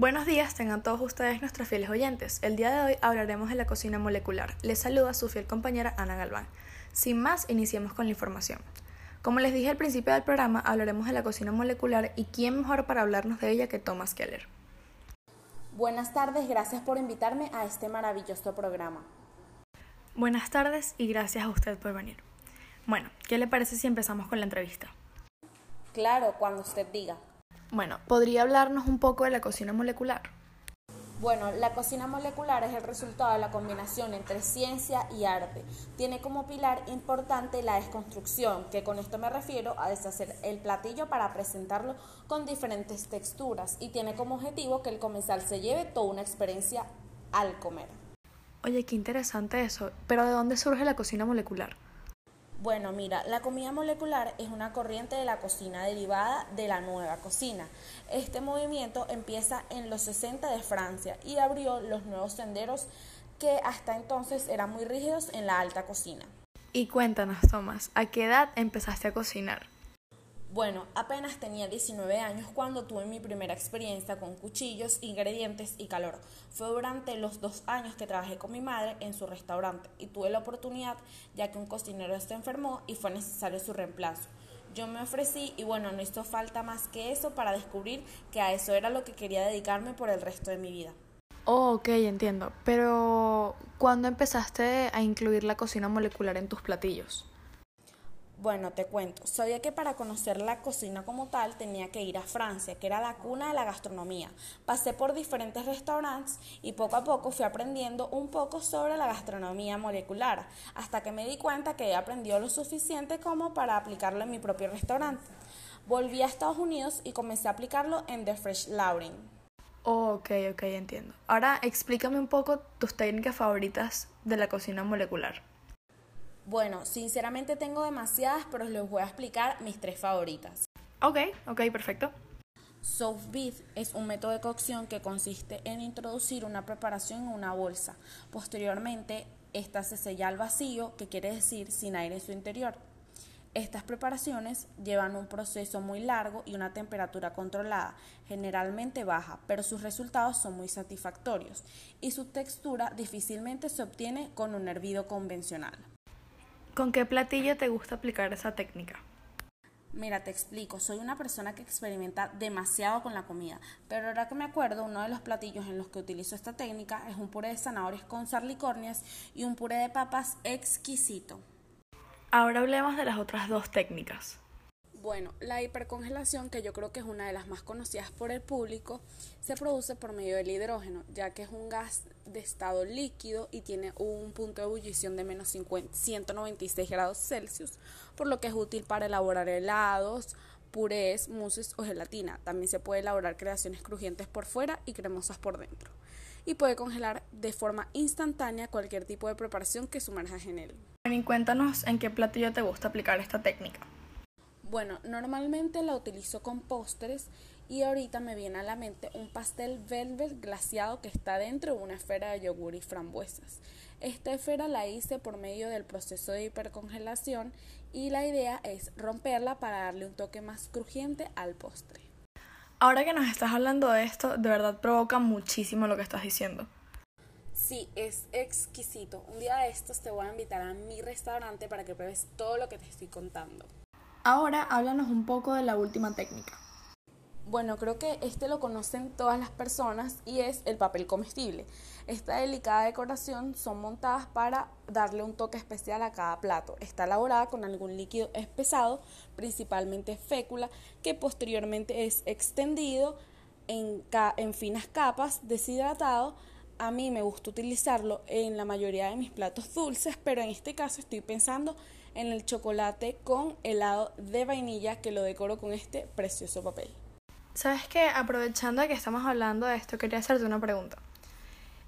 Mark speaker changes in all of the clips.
Speaker 1: Buenos días, tengan todos ustedes nuestros fieles oyentes. El día de hoy hablaremos de la cocina molecular. Les saluda su fiel compañera Ana Galván. Sin más, iniciemos con la información. Como les dije al principio del programa, hablaremos de la cocina molecular y quién mejor para hablarnos de ella que Thomas Keller.
Speaker 2: Buenas tardes, gracias por invitarme a este maravilloso programa.
Speaker 1: Buenas tardes y gracias a usted por venir. Bueno, ¿qué le parece si empezamos con la entrevista?
Speaker 2: Claro, cuando usted diga.
Speaker 1: Bueno, ¿podría hablarnos un poco de la cocina molecular?
Speaker 2: Bueno, la cocina molecular es el resultado de la combinación entre ciencia y arte. Tiene como pilar importante la desconstrucción, que con esto me refiero a deshacer el platillo para presentarlo con diferentes texturas y tiene como objetivo que el comensal se lleve toda una experiencia al comer.
Speaker 1: Oye, qué interesante eso, pero ¿de dónde surge la cocina molecular?
Speaker 2: Bueno, mira, la comida molecular es una corriente de la cocina derivada de la nueva cocina. Este movimiento empieza en los 60 de Francia y abrió los nuevos senderos que hasta entonces eran muy rígidos en la alta cocina.
Speaker 1: Y cuéntanos, Tomás, ¿a qué edad empezaste a cocinar?
Speaker 2: Bueno, apenas tenía 19 años cuando tuve mi primera experiencia con cuchillos, ingredientes y calor. Fue durante los dos años que trabajé con mi madre en su restaurante y tuve la oportunidad ya que un cocinero se enfermó y fue necesario su reemplazo. Yo me ofrecí y bueno, no hizo falta más que eso para descubrir que a eso era lo que quería dedicarme por el resto de mi vida.
Speaker 1: Oh, ok, entiendo. Pero, ¿cuándo empezaste a incluir la cocina molecular en tus platillos?
Speaker 2: Bueno, te cuento. Sabía que para conocer la cocina como tal tenía que ir a Francia, que era la cuna de la gastronomía. Pasé por diferentes restaurantes y poco a poco fui aprendiendo un poco sobre la gastronomía molecular, hasta que me di cuenta que he aprendido lo suficiente como para aplicarlo en mi propio restaurante. Volví a Estados Unidos y comencé a aplicarlo en The Fresh Lauren.
Speaker 1: Oh, ok, ok, entiendo. Ahora explícame un poco tus técnicas favoritas de la cocina molecular.
Speaker 2: Bueno, sinceramente tengo demasiadas, pero les voy a explicar mis tres favoritas.
Speaker 1: Ok, ok, perfecto.
Speaker 2: Soft beef es un método de cocción que consiste en introducir una preparación en una bolsa. Posteriormente, esta se sella al vacío, que quiere decir sin aire en su interior. Estas preparaciones llevan un proceso muy largo y una temperatura controlada, generalmente baja, pero sus resultados son muy satisfactorios y su textura difícilmente se obtiene con un hervido convencional.
Speaker 1: ¿Con qué platillo te gusta aplicar esa técnica?
Speaker 2: Mira, te explico, soy una persona que experimenta demasiado con la comida, pero ahora que me acuerdo, uno de los platillos en los que utilizo esta técnica es un puré de zanahorias con sarlicornias y un puré de papas exquisito.
Speaker 1: Ahora hablemos de las otras dos técnicas.
Speaker 2: Bueno, la hipercongelación, que yo creo que es una de las más conocidas por el público, se produce por medio del hidrógeno, ya que es un gas de estado líquido y tiene un punto de ebullición de menos 196 grados Celsius, por lo que es útil para elaborar helados, purés, mousses o gelatina. También se puede elaborar creaciones crujientes por fuera y cremosas por dentro. Y puede congelar de forma instantánea cualquier tipo de preparación que sumerjas en él.
Speaker 1: Y cuéntanos en qué platillo te gusta aplicar esta técnica.
Speaker 2: Bueno, normalmente la utilizo con postres y ahorita me viene a la mente un pastel velvet glaciado que está dentro de una esfera de yogur y frambuesas. Esta esfera la hice por medio del proceso de hipercongelación y la idea es romperla para darle un toque más crujiente al postre.
Speaker 1: Ahora que nos estás hablando de esto, de verdad provoca muchísimo lo que estás diciendo.
Speaker 2: Sí, es exquisito. Un día de estos te voy a invitar a mi restaurante para que pruebes todo lo que te estoy contando.
Speaker 1: Ahora háblanos un poco de la última técnica.
Speaker 2: Bueno, creo que este lo conocen todas las personas y es el papel comestible. Esta delicada decoración son montadas para darle un toque especial a cada plato. Está elaborada con algún líquido espesado, principalmente fécula, que posteriormente es extendido en, en finas capas, deshidratado. A mí me gusta utilizarlo en la mayoría de mis platos dulces, pero en este caso estoy pensando en el chocolate con helado de vainilla que lo decoro con este precioso papel.
Speaker 1: ¿Sabes qué? Aprovechando que estamos hablando de esto, quería hacerte una pregunta.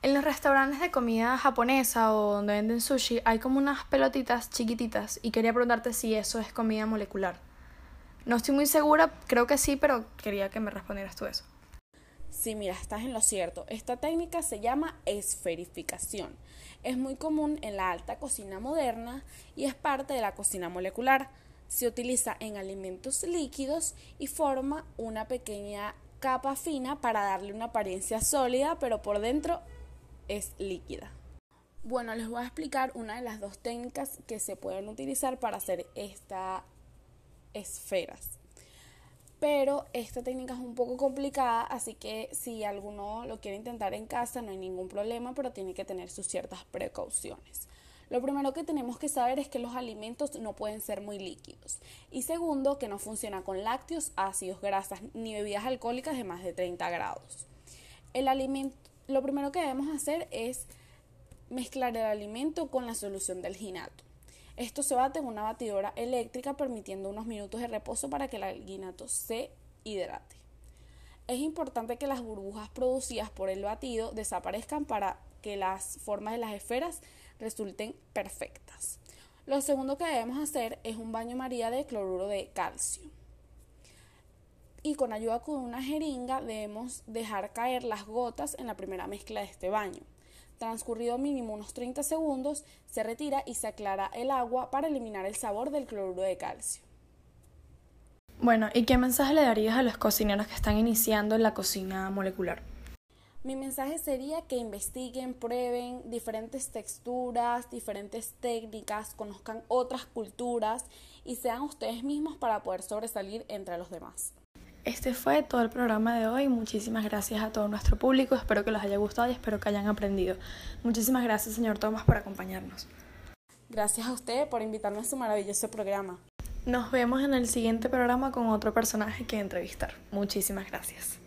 Speaker 1: En los restaurantes de comida japonesa o donde venden sushi hay como unas pelotitas chiquititas y quería preguntarte si eso es comida molecular. No estoy muy segura, creo que sí, pero quería que me respondieras tú eso.
Speaker 2: Sí, mira, estás en lo cierto. Esta técnica se llama esferificación. Es muy común en la alta cocina moderna y es parte de la cocina molecular. Se utiliza en alimentos líquidos y forma una pequeña capa fina para darle una apariencia sólida, pero por dentro es líquida. Bueno, les voy a explicar una de las dos técnicas que se pueden utilizar para hacer estas esferas. Pero esta técnica es un poco complicada, así que si alguno lo quiere intentar en casa no hay ningún problema, pero tiene que tener sus ciertas precauciones. Lo primero que tenemos que saber es que los alimentos no pueden ser muy líquidos. Y segundo, que no funciona con lácteos, ácidos, grasas ni bebidas alcohólicas de más de 30 grados. El alimento, lo primero que debemos hacer es mezclar el alimento con la solución del ginato. Esto se bate en una batidora eléctrica permitiendo unos minutos de reposo para que el alginato se hidrate. Es importante que las burbujas producidas por el batido desaparezcan para que las formas de las esferas resulten perfectas. Lo segundo que debemos hacer es un baño María de cloruro de calcio. Y con ayuda con una jeringa debemos dejar caer las gotas en la primera mezcla de este baño. Transcurrido mínimo unos 30 segundos, se retira y se aclara el agua para eliminar el sabor del cloruro de calcio.
Speaker 1: Bueno, ¿y qué mensaje le darías a los cocineros que están iniciando en la cocina molecular?
Speaker 2: Mi mensaje sería que investiguen, prueben diferentes texturas, diferentes técnicas, conozcan otras culturas y sean ustedes mismos para poder sobresalir entre los demás.
Speaker 1: Este fue todo el programa de hoy. Muchísimas gracias a todo nuestro público. Espero que les haya gustado y espero que hayan aprendido. Muchísimas gracias, señor Tomás, por acompañarnos.
Speaker 2: Gracias a usted por invitarme a su maravilloso programa.
Speaker 1: Nos vemos en el siguiente programa con otro personaje que entrevistar. Muchísimas gracias.